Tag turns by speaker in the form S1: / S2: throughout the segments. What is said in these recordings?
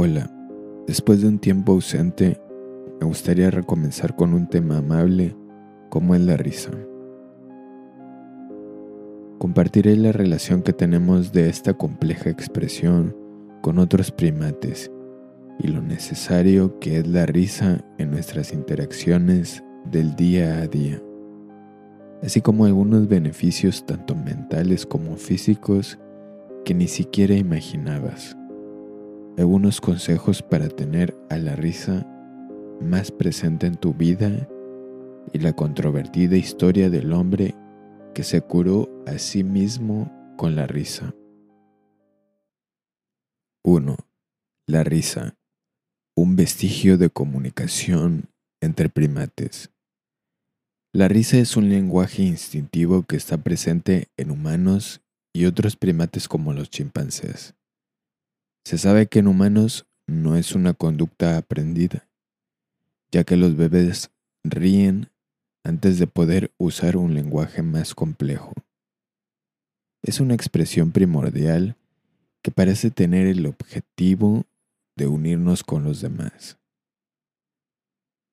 S1: Hola, después de un tiempo ausente, me gustaría recomenzar con un tema amable como es la risa. Compartiré la relación que tenemos de esta compleja expresión con otros primates y lo necesario que es la risa en nuestras interacciones del día a día, así como algunos beneficios tanto mentales como físicos que ni siquiera imaginabas. Algunos consejos para tener a la risa más presente en tu vida y la controvertida historia del hombre que se curó a sí mismo con la risa. 1. La risa, un vestigio de comunicación entre primates. La risa es un lenguaje instintivo que está presente en humanos y otros primates como los chimpancés. Se sabe que en humanos no es una conducta aprendida, ya que los bebés ríen antes de poder usar un lenguaje más complejo. Es una expresión primordial que parece tener el objetivo de unirnos con los demás.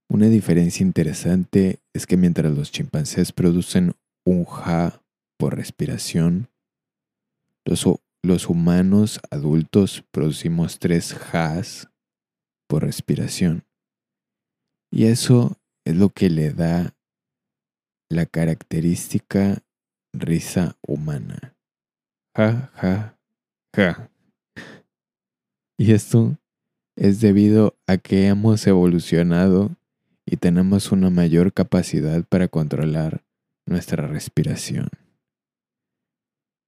S1: Una diferencia interesante es que mientras los chimpancés producen un ja por respiración, los, los humanos adultos producimos tresjas por respiración. Y eso es lo que le da la característica risa humana. Ja, ja, ja. Y esto es debido a que hemos evolucionado y tenemos una mayor capacidad para controlar nuestra respiración.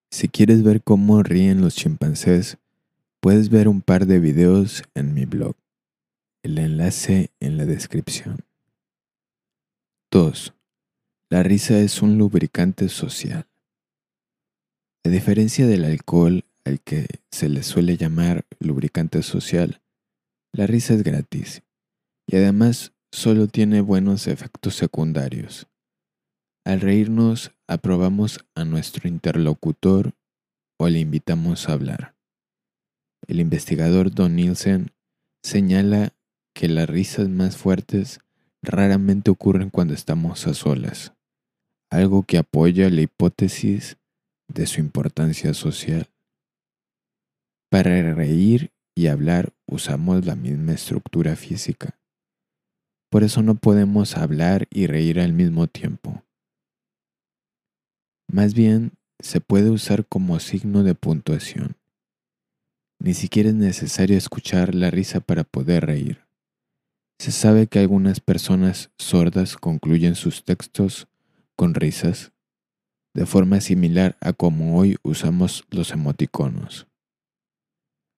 S1: Si quieres ver cómo ríen los chimpancés, puedes ver un par de videos en mi blog. El enlace en la descripción. 2. La risa es un lubricante social. A diferencia del alcohol al que se le suele llamar lubricante social, la risa es gratis y además solo tiene buenos efectos secundarios. Al reírnos aprobamos a nuestro interlocutor o le invitamos a hablar. El investigador Don Nielsen señala que las risas más fuertes raramente ocurren cuando estamos a solas algo que apoya la hipótesis de su importancia social. Para reír y hablar usamos la misma estructura física. Por eso no podemos hablar y reír al mismo tiempo. Más bien, se puede usar como signo de puntuación. Ni siquiera es necesario escuchar la risa para poder reír. Se sabe que algunas personas sordas concluyen sus textos con risas, de forma similar a como hoy usamos los emoticonos.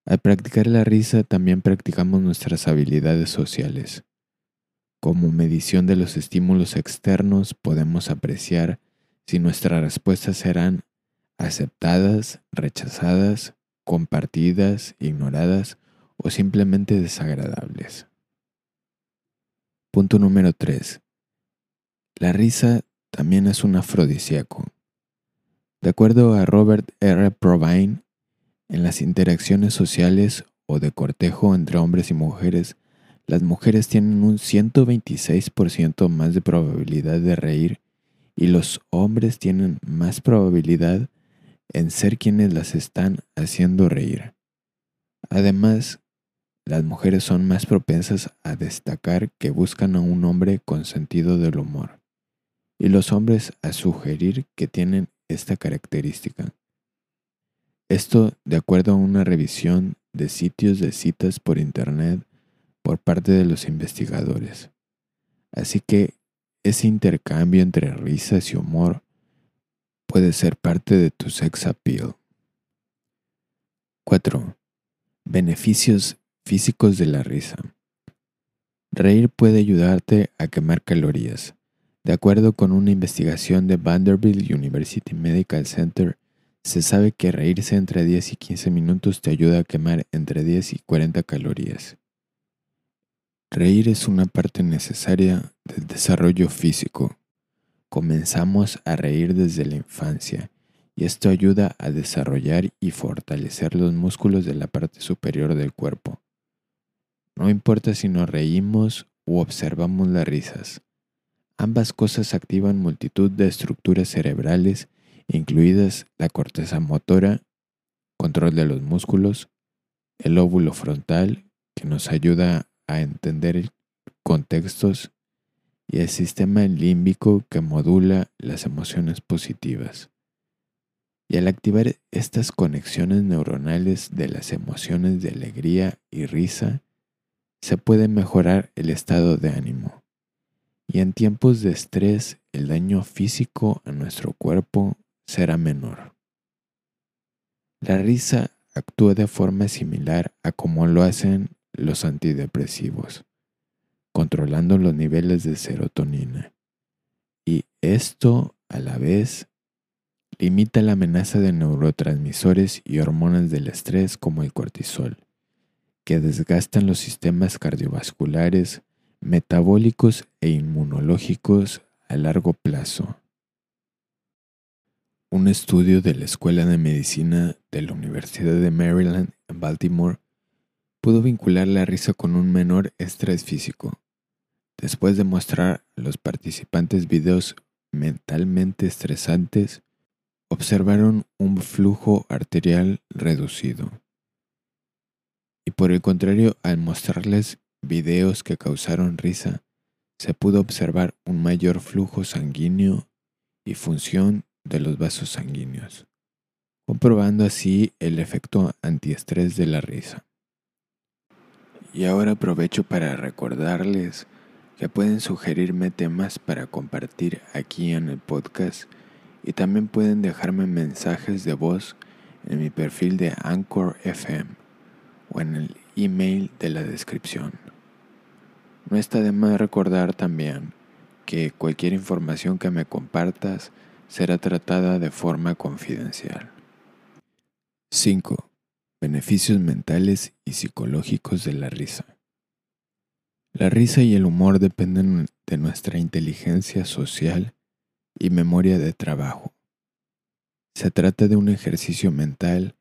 S1: Al practicar la risa también practicamos nuestras habilidades sociales. Como medición de los estímulos externos podemos apreciar si nuestras respuestas serán aceptadas, rechazadas, compartidas, ignoradas o simplemente desagradables. Punto número 3. La risa también es un afrodisíaco. De acuerdo a Robert R. Provine, en las interacciones sociales o de cortejo entre hombres y mujeres, las mujeres tienen un 126% más de probabilidad de reír y los hombres tienen más probabilidad en ser quienes las están haciendo reír. Además, las mujeres son más propensas a destacar que buscan a un hombre con sentido del humor y los hombres a sugerir que tienen esta característica. Esto de acuerdo a una revisión de sitios de citas por Internet por parte de los investigadores. Así que ese intercambio entre risas y humor puede ser parte de tu sex appeal. 4. Beneficios físicos de la risa. Reír puede ayudarte a quemar calorías, de acuerdo con una investigación de Vanderbilt University Medical Center, se sabe que reírse entre 10 y 15 minutos te ayuda a quemar entre 10 y 40 calorías. Reír es una parte necesaria del desarrollo físico. Comenzamos a reír desde la infancia y esto ayuda a desarrollar y fortalecer los músculos de la parte superior del cuerpo, No importa si nos reímos u observamos las risas. Ambas cosas activan multitud de estructuras cerebrales, incluidas la corteza motora, control de los músculos, el óvulo frontal, que nos ayuda a entender contextos, y el sistema límbico que modula las emociones positivas. Y al activar estas conexiones neuronales de las emociones de alegría y risa, se puede mejorar el estado de ánimo. Y en tiempos de estrés, el daño físico a nuestro cuerpo será menor. La risa actúa de forma similar a como lo hacen los antidepresivos, controlando los niveles de serotonina. Y esto, a la vez, limita la amenaza de neurotransmisores y hormonas del estrés como el cortisol, que desgastan los sistemas cardiovasculares, metabólicos e inmunológicos a largo plazo. Un estudio de la Escuela de Medicina de la Universidad de Maryland en Baltimore pudo vincular la risa con un menor estrés físico. Después de mostrar a los participantes videos mentalmente estresantes, observaron un flujo arterial reducido. Y por el contrario, al mostrarles videos que causaron risa, se pudo observar un mayor flujo sanguíneo y función de los vasos sanguíneos, comprobando así el efecto antiestrés de la risa. Y ahora aprovecho para recordarles que pueden sugerirme temas para compartir aquí en el podcast y también pueden dejarme mensajes de voz en mi perfil de Anchor FM o en el email de la descripción. No está de más recordar también que cualquier información que me compartas será tratada de forma confidencial. 5. Beneficios mentales y psicológicos de la risa. La risa y el humor dependen de nuestra inteligencia social y memoria de trabajo. Se trata de un ejercicio mental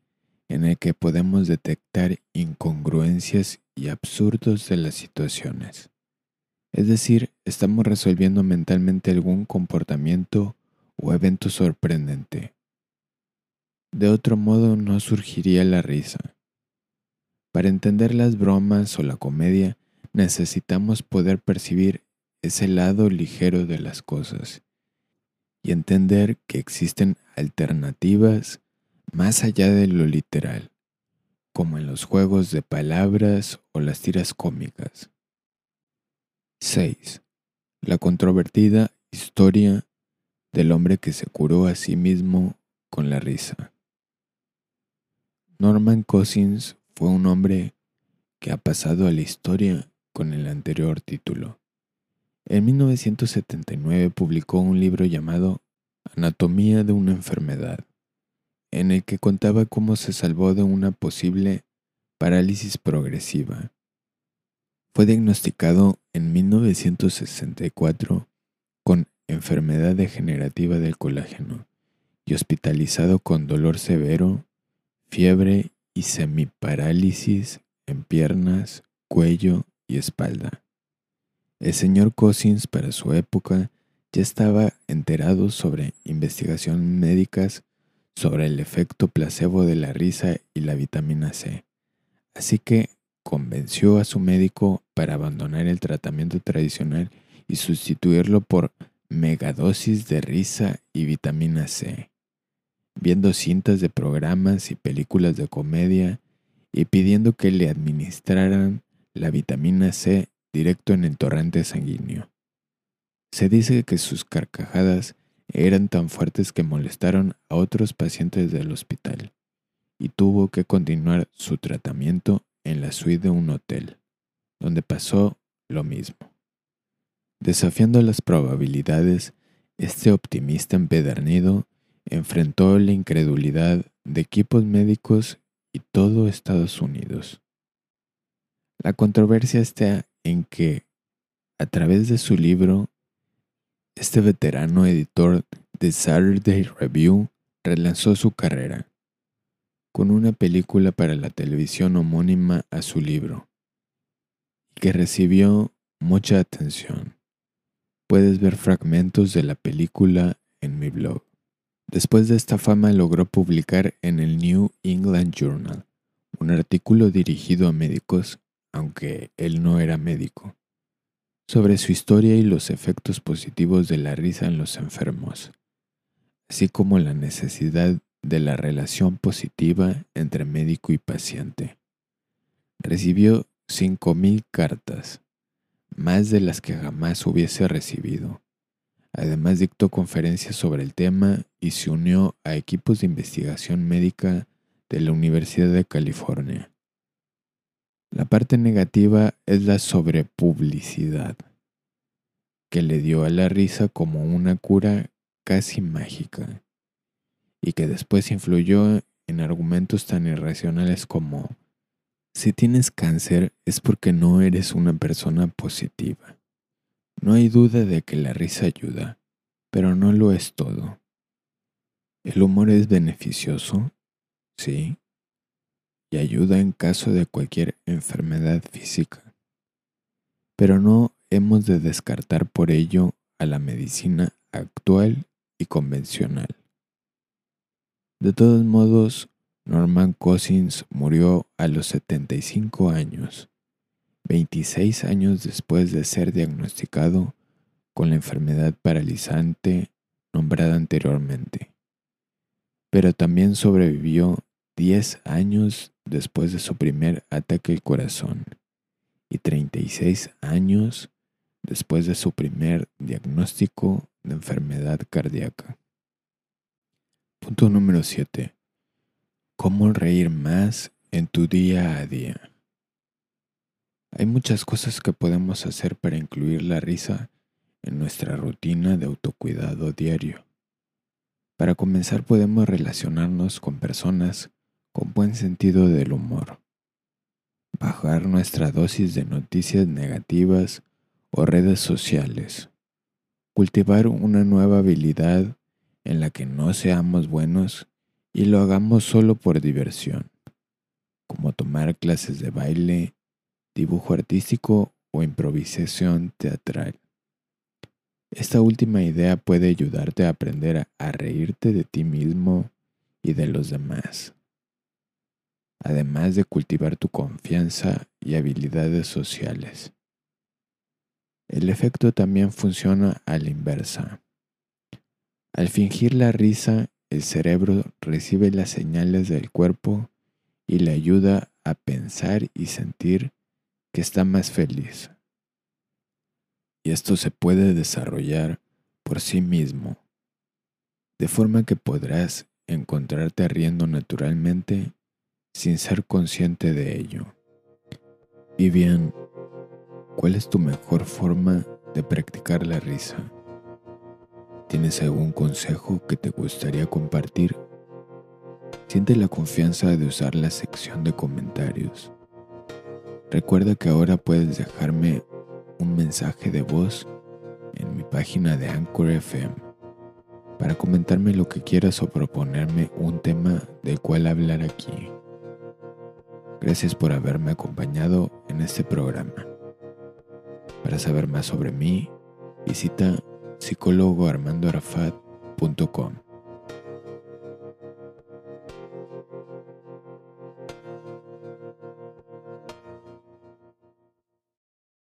S1: en el que podemos detectar incongruencias y absurdos de las situaciones. Es decir, estamos resolviendo mentalmente algún comportamiento o evento sorprendente. De otro modo no surgiría la risa. Para entender las bromas o la comedia necesitamos poder percibir ese lado ligero de las cosas y entender que existen alternativas más allá de lo literal, como en los juegos de palabras o las tiras cómicas. 6. La controvertida historia del hombre que se curó a sí mismo con la risa. Norman Cousins fue un hombre que ha pasado a la historia con el anterior título. En 1979 publicó un libro llamado Anatomía de una enfermedad, en el que contaba cómo se salvó de una posible parálisis progresiva fue diagnosticado en 1964 con enfermedad degenerativa del colágeno y hospitalizado con dolor severo, fiebre y semiparálisis en piernas, cuello y espalda. El señor Cousins para su época ya estaba enterado sobre investigaciones médicas sobre el efecto placebo de la risa y la vitamina C, así que convenció a su médico para abandonar el tratamiento tradicional y sustituirlo por megadosis de risa y vitamina C, viendo cintas de programas y películas de comedia y pidiendo que le administraran la vitamina C directo en el torrente sanguíneo. Se dice que sus carcajadas eran tan fuertes que molestaron a otros pacientes del hospital y tuvo que continuar su tratamiento en la suite de un hotel, donde pasó lo mismo. Desafiando las probabilidades, este optimista empedernido enfrentó la incredulidad de equipos médicos y todo Estados Unidos. La controversia está en que, a través de su libro, este veterano editor de Saturday Review relanzó su carrera con una película para la televisión homónima a su libro. que recibió mucha atención. Puedes ver fragmentos de la película en mi blog. Después de esta fama logró publicar en el New England Journal un artículo dirigido a médicos, aunque él no era médico, sobre su historia y los efectos positivos de la risa en los enfermos, así como la necesidad de la relación positiva entre médico y paciente. Recibió 5.000 cartas, más de las que jamás hubiese recibido. Además dictó conferencias sobre el tema y se unió a equipos de investigación médica de la Universidad de California. La parte negativa es la sobrepublicidad, que le dio a la risa como una cura casi mágica, y que después influyó en argumentos tan irracionales como, si tienes cáncer es porque no eres una persona positiva. No hay duda de que la risa ayuda, pero no lo es todo. El humor es beneficioso, sí, y ayuda en caso de cualquier enfermedad física. Pero no hemos de descartar por ello a la medicina actual y convencional. De todos modos, Norman Cousins murió a los 75 años, 26 años después de ser diagnosticado con la enfermedad paralizante nombrada anteriormente. Pero también sobrevivió 10 años después de su primer ataque al corazón y 36 años después de su primer diagnóstico de enfermedad cardíaca. Punto número 7. ¿Cómo reír más en tu día a día? Hay muchas cosas que podemos hacer para incluir la risa en nuestra rutina de autocuidado diario. Para comenzar podemos relacionarnos con personas con buen sentido del humor, bajar nuestra dosis de noticias negativas o redes sociales, cultivar una nueva habilidad en la que no seamos buenos y lo hagamos solo por diversión, como tomar clases de baile, dibujo artístico o improvisación teatral. Esta última idea puede ayudarte a aprender a reírte de ti mismo y de los demás además de cultivar tu confianza y habilidades sociales. El efecto también funciona a la inversa. Al fingir la risa, el cerebro recibe las señales del cuerpo y le ayuda a pensar y sentir que está más feliz. Y esto se puede desarrollar por sí mismo, de forma que podrás encontrarte riendo naturalmente sin ser consciente de ello. Y bien, ¿cuál es tu mejor forma de practicar la risa? ¿Tienes algún consejo que te gustaría compartir? Siente la confianza de usar la sección de comentarios. Recuerda que ahora puedes dejarme un mensaje de voz en mi página de Anchor FM para comentarme lo que quieras o proponerme un tema del cual hablar aquí. Gracias por haberme acompañado en este programa. Para saber más sobre mí, visita psicólogoarmandoarafat.com.